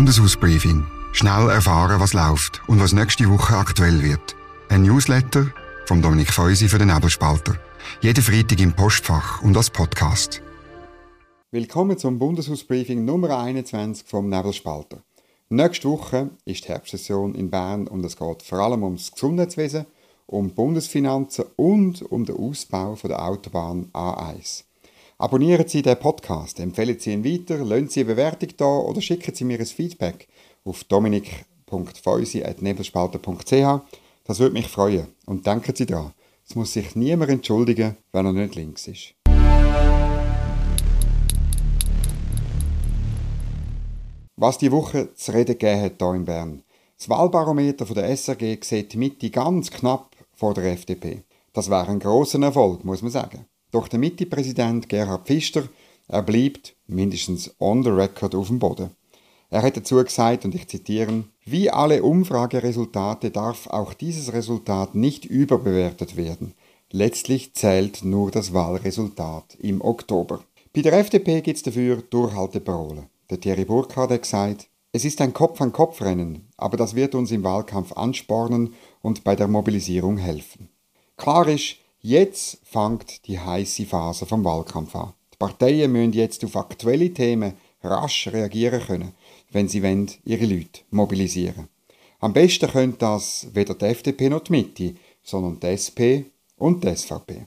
Bundeshausbriefing. Schnell erfahren, was läuft und was nächste Woche aktuell wird. Ein Newsletter von Dominik Feusi für den Nebelspalter. Jeden Freitag im Postfach und als Podcast. Willkommen zum Bundeshausbriefing Nummer 21 vom Nebelspalter. Nächste Woche ist die Herbstsession in Bern und es geht vor allem ums Gesundheitswesen, um Bundesfinanzen und um den Ausbau der Autobahn A1. Abonnieren Sie den Podcast, empfehlen Sie ihn weiter, lassen Sie eine Bewertung da oder schicken Sie mir ein Feedback auf dominik.feusi.nebelspalter.ch. Das würde mich freuen. Und denken Sie daran, es muss sich niemand entschuldigen, wenn er nicht links ist. Was die Woche zu reden gegeben hat hier in Bern. Das Wahlbarometer der SRG sieht die Mitte ganz knapp vor der FDP. Das wäre ein großer Erfolg, muss man sagen. Doch der Mitte-Präsident Gerhard Pfister, er bleibt mindestens on the record auf dem Boden. Er hat dazu gesagt, und ich zitiere, wie alle Umfrageresultate darf auch dieses Resultat nicht überbewertet werden. Letztlich zählt nur das Wahlresultat im Oktober. Bei der FDP gibt es dafür Durchhalteparole. Der Thierry Burkhardt hat gesagt, es ist ein Kopf-an-Kopf-Rennen, aber das wird uns im Wahlkampf anspornen und bei der Mobilisierung helfen. Klar ist, Jetzt fängt die heiße Phase vom Wahlkampf an. Die Parteien müssen jetzt auf aktuelle Themen rasch reagieren können, wenn sie wollen, ihre Leute mobilisieren. Am besten können das weder die FDP noch die Mitte, sondern die SP und die SVP.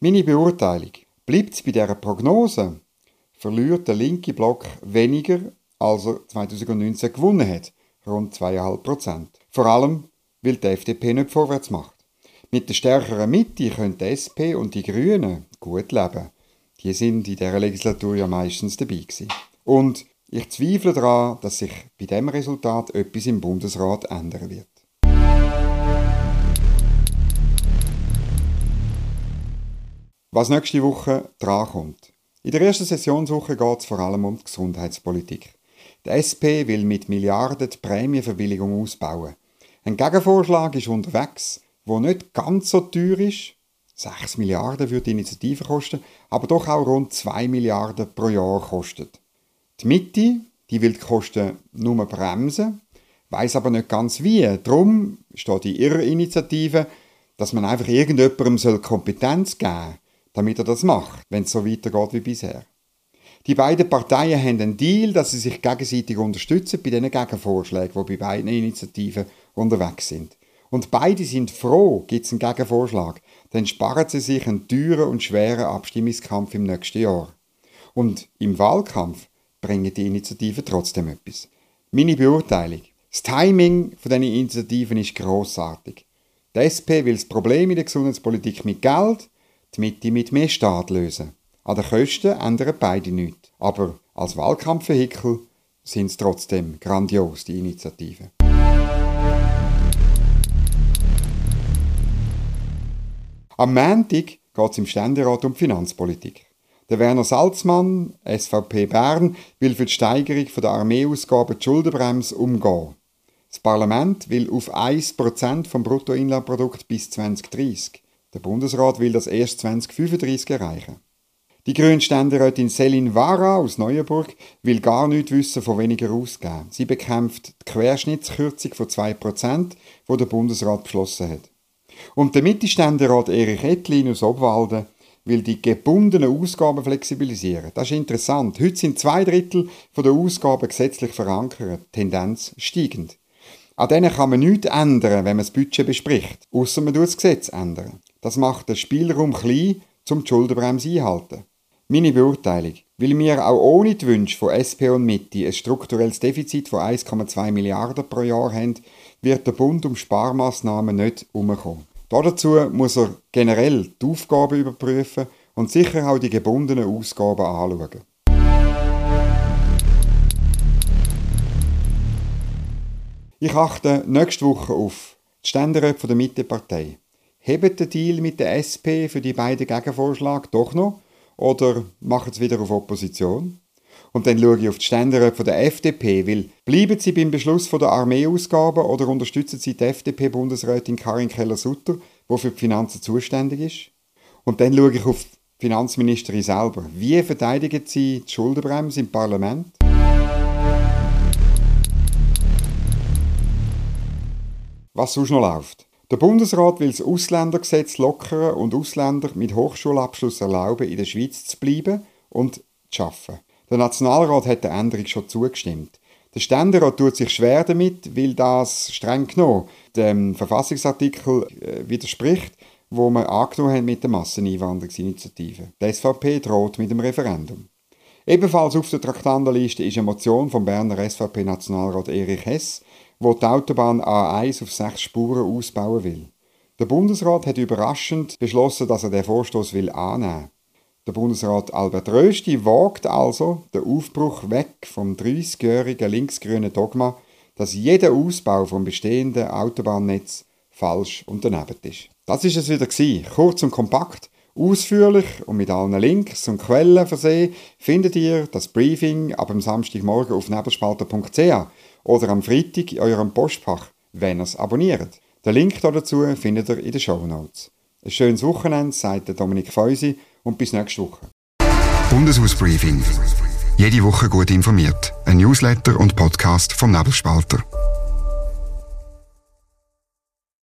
Meine Beurteilung. Bleibt es bei dieser Prognose, verliert der linke Block weniger, als er 2019 gewonnen hat, rund 2,5 Prozent. Vor allem, weil die FDP nicht vorwärts macht. Mit der stärkeren Mitte können die SP und die Grünen gut leben. Die sind in dieser Legislatur ja meistens dabei gewesen. Und ich zweifle daran, dass sich bei diesem Resultat etwas im Bundesrat ändern wird. Was nächste Woche drankommt. In der ersten Sessionswoche geht es vor allem um die Gesundheitspolitik. Die SP will mit Milliarden die Prämienverbilligung ausbauen. Ein Gegenvorschlag ist unterwegs, wo nicht ganz so teuer ist. 6 Milliarden würde die Initiative kosten, aber doch auch rund 2 Milliarden pro Jahr kostet. Die Mitte, die will die Kosten nur bremsen, weiß aber nicht ganz wie. Darum steht in ihrer Initiative, dass man einfach irgendjemandem Kompetenz geben soll, damit er das macht, wenn es so weitergeht wie bisher. Die beiden Parteien haben einen Deal, dass sie sich gegenseitig unterstützen bei diesen Gegenvorschlägen, die bei beiden Initiativen unterwegs sind. Und beide sind froh, gibt es einen Gegenvorschlag. Dann sparen sie sich einen teuren und schweren Abstimmungskampf im nächsten Jahr. Und im Wahlkampf bringen die Initiativen trotzdem etwas. Meine Beurteilung. Das Timing von diesen Initiativen ist grossartig. Die SP will das Problem in der Gesundheitspolitik mit Geld, die Mitte mit mehr Staat lösen. An den Kosten ändern beide nichts. Aber als Wahlkampfvehikel sind es trotzdem grandios, die Initiativen. Am Montag geht es im Ständerat um Finanzpolitik. Der Werner Salzmann, SVP Bern, will für die Steigerung der Armeeausgaben die Schuldenbremse umgehen. Das Parlament will auf 1% vom Bruttoinlandprodukt bis 2030. Der Bundesrat will das erst 2035 erreichen. Die grüne Ständerätin Selin Vara aus Neuenburg will gar nicht wissen von weniger ausgeben. Sie bekämpft die Querschnittskürzung von 2%, die der Bundesrat beschlossen hat. Und der Mittelständerat Erich Ettlin aus Obwalden will die gebundenen Ausgaben flexibilisieren. Das ist interessant. Heute sind zwei Drittel der Ausgaben gesetzlich verankert, Tendenz steigend. An denen kann man nichts ändern, wenn man das Budget bespricht, außer man tut das Gesetz ändern. Das macht den Spielraum klein, um die Schuldenbremse einhalten. Meine Beurteilung. Weil wir auch ohne die Wünsche von SP und Mitte ein strukturelles Defizit von 1,2 Milliarden pro Jahr haben, wird der Bund um Sparmaßnahmen nicht herumkommen. Dazu muss er generell die Aufgaben überprüfen und sicher auch die gebundenen Ausgaben anschauen. Ich achte nächste Woche auf die Ständeräte der Mittepartei. Hebt der Deal mit der SP für die beiden Gegenvorschläge doch noch oder machen sie wieder auf Opposition? Und dann schaue ich auf die Ständeräte der FDP, weil bleiben Sie beim Beschluss von der Armeeausgaben oder unterstützen Sie die FDP-Bundesrätin Karin Keller-Sutter, die für die Finanzen zuständig ist? Und dann schaue ich auf die Finanzministerin selber. Wie verteidigen Sie die Schuldenbremse im Parlament? Was sonst noch läuft? Der Bundesrat will das Ausländergesetz lockern und Ausländer mit Hochschulabschluss erlauben, in der Schweiz zu bleiben und zu arbeiten. Der Nationalrat hat der Änderung schon zugestimmt. Der Ständerat tut sich schwer damit, weil das streng genommen dem Verfassungsartikel äh, widerspricht, wo man angenommen hat mit der Masseneinwanderungsinitiative. Die SVP droht mit dem Referendum. Ebenfalls auf der Traktandenliste ist eine Motion vom Berner SVP-Nationalrat Erich Hess, wo die Autobahn A1 auf sechs Spuren ausbauen will. Der Bundesrat hat überraschend beschlossen, dass er den Vorstoß will annehmen. Der Bundesrat Albert Rösti wagt also den Aufbruch weg vom 30-jährigen linksgrünen Dogma, dass jeder Ausbau vom bestehenden Autobahnnetz falsch und daneben ist. Das ist es wieder gewesen. Kurz und kompakt, ausführlich und mit allen Links und Quellen versehen, findet ihr das Briefing ab dem Samstagmorgen auf nebelspalter.ch oder am Freitag in eurem Postfach, wenn ihr es abonniert. Den Link dazu findet ihr in den Show Notes. Ein schönes Wochenende, sagt Dominik Feusi und bis nächste Woche. Bundeshausbriefing. Jede Woche gut informiert. Ein Newsletter und Podcast vom Nebelspalter.